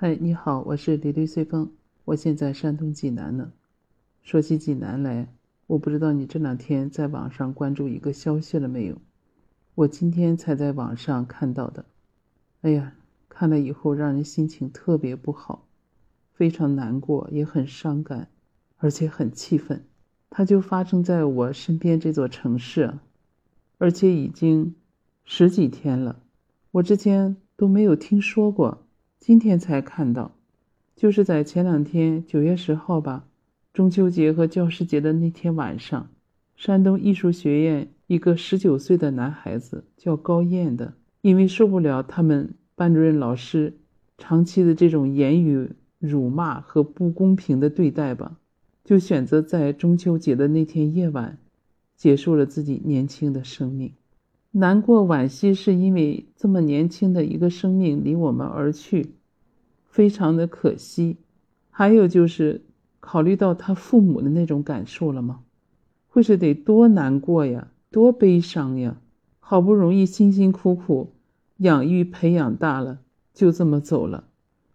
嗨，你好，我是李绿随风，我现在山东济南呢。说起济南来，我不知道你这两天在网上关注一个消息了没有？我今天才在网上看到的。哎呀，看了以后让人心情特别不好，非常难过，也很伤感，而且很气愤。它就发生在我身边这座城市，而且已经十几天了，我之前都没有听说过，今天才看到，就是在前两天九月十号吧，中秋节和教师节的那天晚上，山东艺术学院。一个十九岁的男孩子叫高燕的，因为受不了他们班主任老师长期的这种言语辱骂和不公平的对待吧，就选择在中秋节的那天夜晚结束了自己年轻的生命。难过惋惜是因为这么年轻的一个生命离我们而去，非常的可惜。还有就是考虑到他父母的那种感受了吗？会是得多难过呀！多悲伤呀！好不容易辛辛苦苦养育培养大了，就这么走了。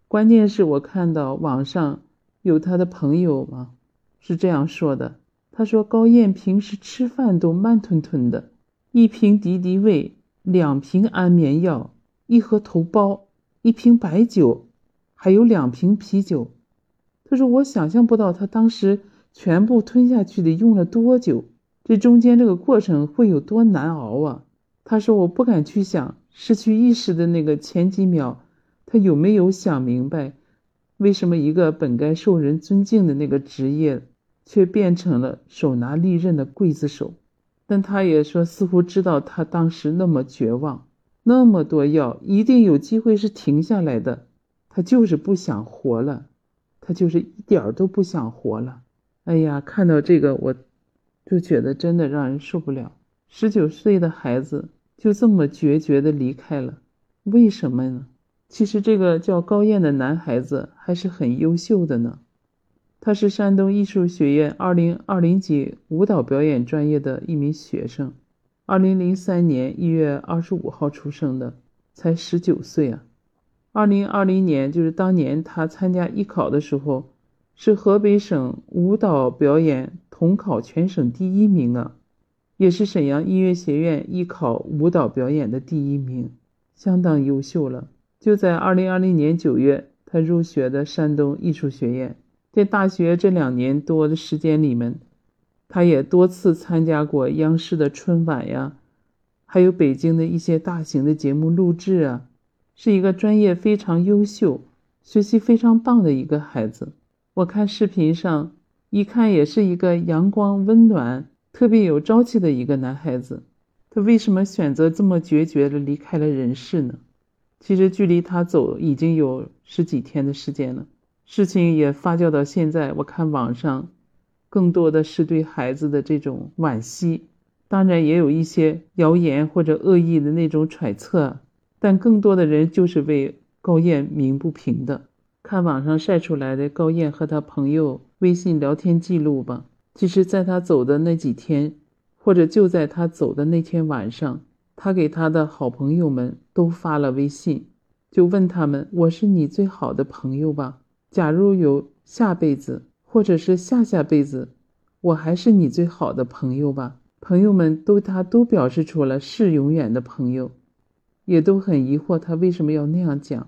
关键是我看到网上有他的朋友嘛，是这样说的：他说高燕平时吃饭都慢吞吞的，一瓶敌敌畏，两瓶安眠药，一盒头孢，一瓶白酒，还有两瓶啤酒。他说我想象不到他当时全部吞下去得用了多久。这中间这个过程会有多难熬啊？他说：“我不敢去想失去意识的那个前几秒，他有没有想明白，为什么一个本该受人尊敬的那个职业，却变成了手拿利刃的刽子手？但他也说，似乎知道他当时那么绝望，那么多药，一定有机会是停下来的，他就是不想活了，他就是一点儿都不想活了。哎呀，看到这个我。”就觉得真的让人受不了，十九岁的孩子就这么决绝的离开了，为什么呢？其实这个叫高燕的男孩子还是很优秀的呢，他是山东艺术学院二零二零级舞蹈表演专业的一名学生，二零零三年一月二十五号出生的，才十九岁啊。二零二零年就是当年他参加艺考的时候。是河北省舞蹈表演统考全省第一名啊，也是沈阳音乐学院艺考舞蹈表演的第一名，相当优秀了。就在二零二零年九月，他入学的山东艺术学院。在大学这两年多的时间里面，他也多次参加过央视的春晚呀，还有北京的一些大型的节目录制啊，是一个专业非常优秀、学习非常棒的一个孩子。我看视频上，一看也是一个阳光温暖、特别有朝气的一个男孩子。他为什么选择这么决绝的离开了人世呢？其实距离他走已经有十几天的时间了，事情也发酵到现在。我看网上更多的是对孩子的这种惋惜，当然也有一些谣言或者恶意的那种揣测，但更多的人就是为高燕鸣不平的。看网上晒出来的高燕和他朋友微信聊天记录吧。其实，在他走的那几天，或者就在他走的那天晚上，他给他的好朋友们都发了微信，就问他们：“我是你最好的朋友吧？假如有下辈子，或者是下下辈子，我还是你最好的朋友吧？”朋友们都他都表示出了是永远的朋友，也都很疑惑他为什么要那样讲。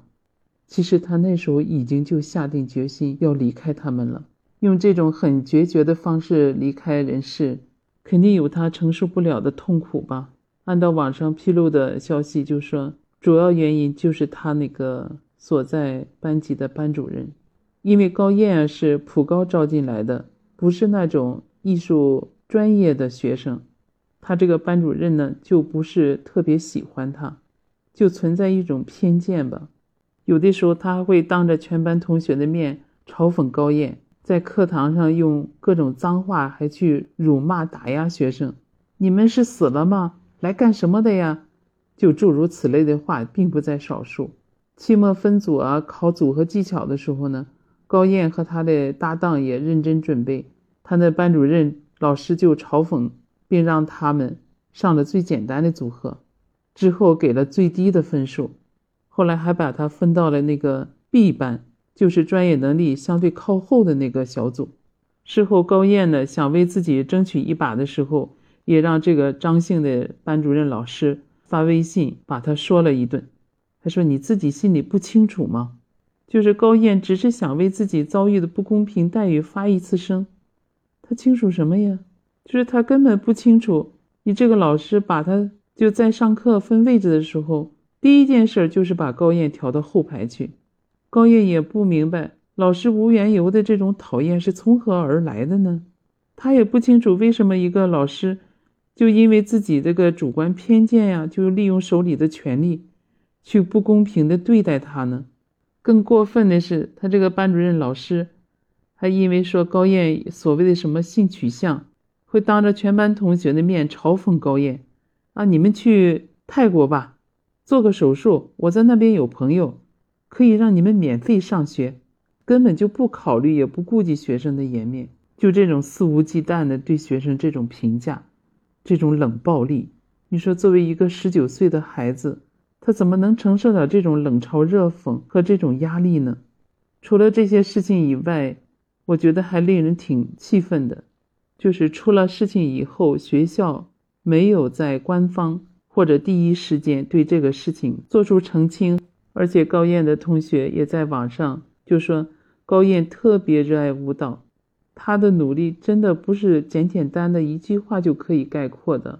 其实他那时候已经就下定决心要离开他们了，用这种很决绝的方式离开人世，肯定有他承受不了的痛苦吧。按照网上披露的消息，就说主要原因就是他那个所在班级的班主任，因为高燕是普高招进来的，不是那种艺术专业的学生，他这个班主任呢就不是特别喜欢他，就存在一种偏见吧。有的时候，他会当着全班同学的面嘲讽高燕，在课堂上用各种脏话，还去辱骂打压学生。你们是死了吗？来干什么的呀？就诸如此类的话，并不在少数。期末分组啊，考组合技巧的时候呢，高燕和他的搭档也认真准备，他的班主任老师就嘲讽，并让他们上了最简单的组合，之后给了最低的分数。后来还把他分到了那个 B 班，就是专业能力相对靠后的那个小组。事后高燕呢想为自己争取一把的时候，也让这个张姓的班主任老师发微信把他说了一顿。他说：“你自己心里不清楚吗？就是高燕只是想为自己遭遇的不公平待遇发一次声。他清楚什么呀？就是他根本不清楚，你这个老师把他就在上课分位置的时候，第一件事就是把高燕调到后排去。高燕也不明白。”老师无缘由的这种讨厌是从何而来的呢？他也不清楚为什么一个老师就因为自己这个主观偏见呀，就利用手里的权力去不公平的对待他呢？更过分的是，他这个班主任老师还因为说高燕所谓的什么性取向，会当着全班同学的面嘲讽高燕啊！你们去泰国吧，做个手术，我在那边有朋友，可以让你们免费上学。根本就不考虑，也不顾及学生的颜面，就这种肆无忌惮的对学生这种评价，这种冷暴力，你说作为一个十九岁的孩子，他怎么能承受了这种冷嘲热讽和这种压力呢？除了这些事情以外，我觉得还令人挺气愤的，就是出了事情以后，学校没有在官方或者第一时间对这个事情做出澄清，而且高燕的同学也在网上就说。高燕特别热爱舞蹈，她的努力真的不是简简单的一句话就可以概括的。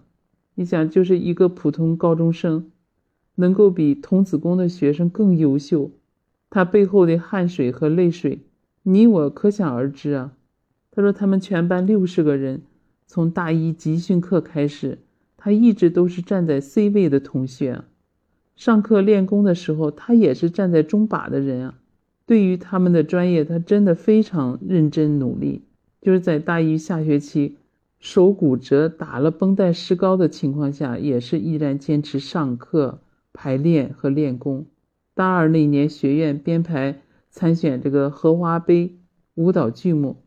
你想，就是一个普通高中生，能够比童子功的学生更优秀，他背后的汗水和泪水，你我可想而知啊。他说，他们全班六十个人，从大一集训课开始，他一直都是站在 C 位的同学，上课练功的时候，他也是站在中把的人啊。对于他们的专业，他真的非常认真努力。就是在大一下学期手骨折、打了绷带石膏的情况下，也是依然坚持上课、排练和练功。大二那年，学院编排参选这个荷花杯舞蹈剧目，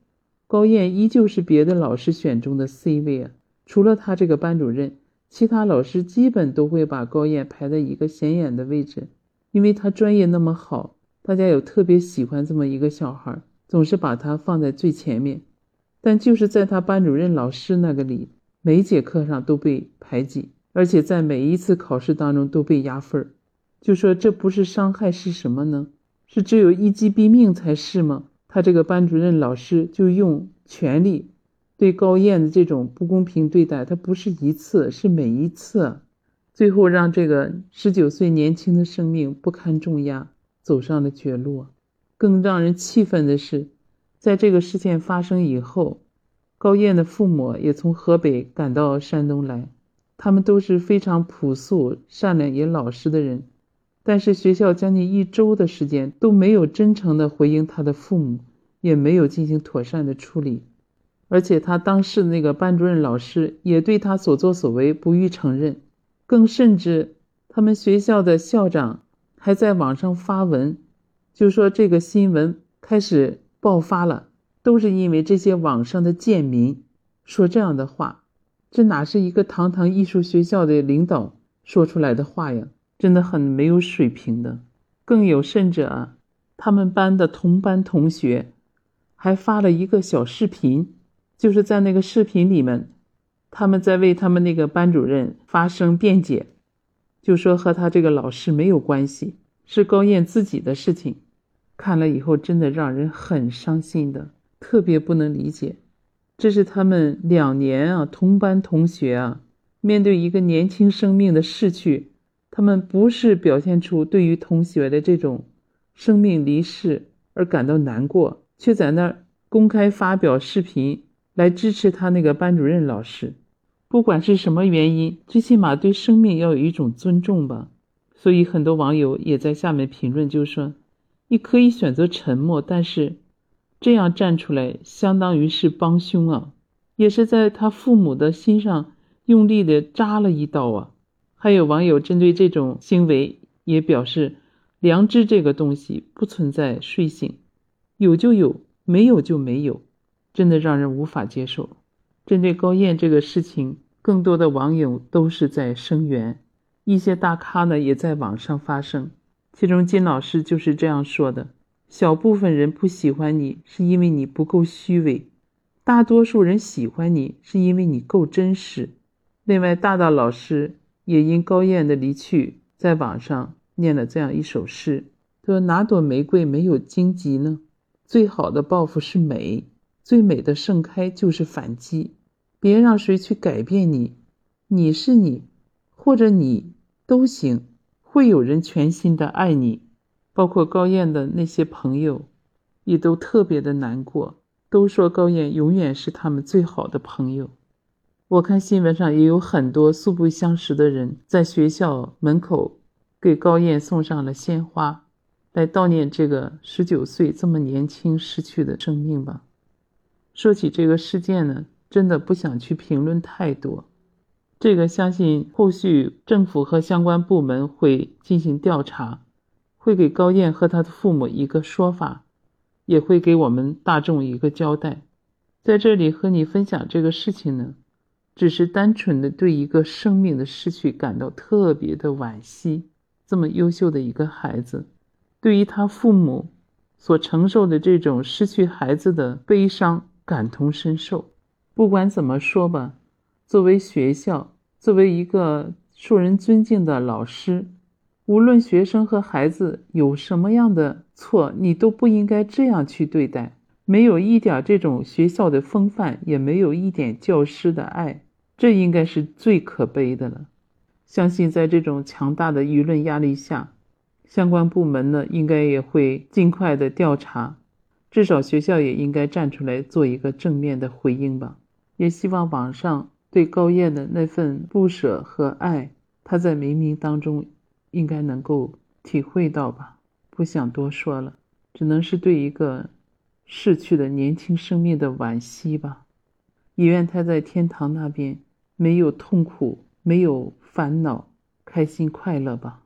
高燕依旧是别的老师选中的 C 位啊。除了他这个班主任，其他老师基本都会把高燕排在一个显眼的位置，因为他专业那么好。大家有特别喜欢这么一个小孩，总是把他放在最前面，但就是在他班主任老师那个里，每节课上都被排挤，而且在每一次考试当中都被压分儿。就说这不是伤害是什么呢？是只有一击毙命才是吗？他这个班主任老师就用权力对高燕的这种不公平对待，他不是一次，是每一次，最后让这个十九岁年轻的生命不堪重压。走上了绝路。更让人气愤的是，在这个事件发生以后，高燕的父母也从河北赶到山东来。他们都是非常朴素、善良也老实的人，但是学校将近一周的时间都没有真诚的回应他的父母，也没有进行妥善的处理。而且他当时的那个班主任老师也对他所作所为不予承认，更甚至他们学校的校长。还在网上发文，就说这个新闻开始爆发了，都是因为这些网上的贱民说这样的话，这哪是一个堂堂艺术学校的领导说出来的话呀？真的很没有水平的。更有甚者啊，他们班的同班同学还发了一个小视频，就是在那个视频里面，他们在为他们那个班主任发声辩解。就说和他这个老师没有关系，是高燕自己的事情。看了以后，真的让人很伤心的，特别不能理解。这是他们两年啊，同班同学啊，面对一个年轻生命的逝去，他们不是表现出对于同学的这种生命离世而感到难过，却在那儿公开发表视频来支持他那个班主任老师。不管是什么原因，最起码对生命要有一种尊重吧。所以很多网友也在下面评论，就说：“你可以选择沉默，但是这样站出来，相当于是帮凶啊，也是在他父母的心上用力的扎了一刀啊。”还有网友针对这种行为也表示：“良知这个东西不存在睡醒，有就有，没有就没有，真的让人无法接受。”针对高燕这个事情，更多的网友都是在声援，一些大咖呢也在网上发声。其中金老师就是这样说的：“小部分人不喜欢你，是因为你不够虚伪；大多数人喜欢你，是因为你够真实。另外，大大老师也因高燕的离去，在网上念了这样一首诗：说哪朵玫瑰没有荆棘呢？最好的报复是美，最美的盛开就是反击。别让谁去改变你，你是你，或者你都行，会有人全心的爱你。包括高燕的那些朋友，也都特别的难过，都说高燕永远是他们最好的朋友。我看新闻上也有很多素不相识的人在学校门口给高燕送上了鲜花，来悼念这个十九岁这么年轻逝去的生命吧。说起这个事件呢，真的不想去评论太多。这个相信后续政府和相关部门会进行调查。会给高燕和他的父母一个说法，也会给我们大众一个交代。在这里和你分享这个事情呢，只是单纯的对一个生命的失去感到特别的惋惜。这么优秀的一个孩子，对于他父母所承受的这种失去孩子的悲伤感同身受。不管怎么说吧，作为学校，作为一个受人尊敬的老师。无论学生和孩子有什么样的错，你都不应该这样去对待。没有一点这种学校的风范，也没有一点教师的爱，这应该是最可悲的了。相信在这种强大的舆论压力下，相关部门呢，应该也会尽快的调查，至少学校也应该站出来做一个正面的回应吧。也希望网上对高燕的那份不舍和爱，他在冥冥当中。应该能够体会到吧，不想多说了，只能是对一个逝去的年轻生命的惋惜吧。也愿他在天堂那边没有痛苦，没有烦恼，开心快乐吧。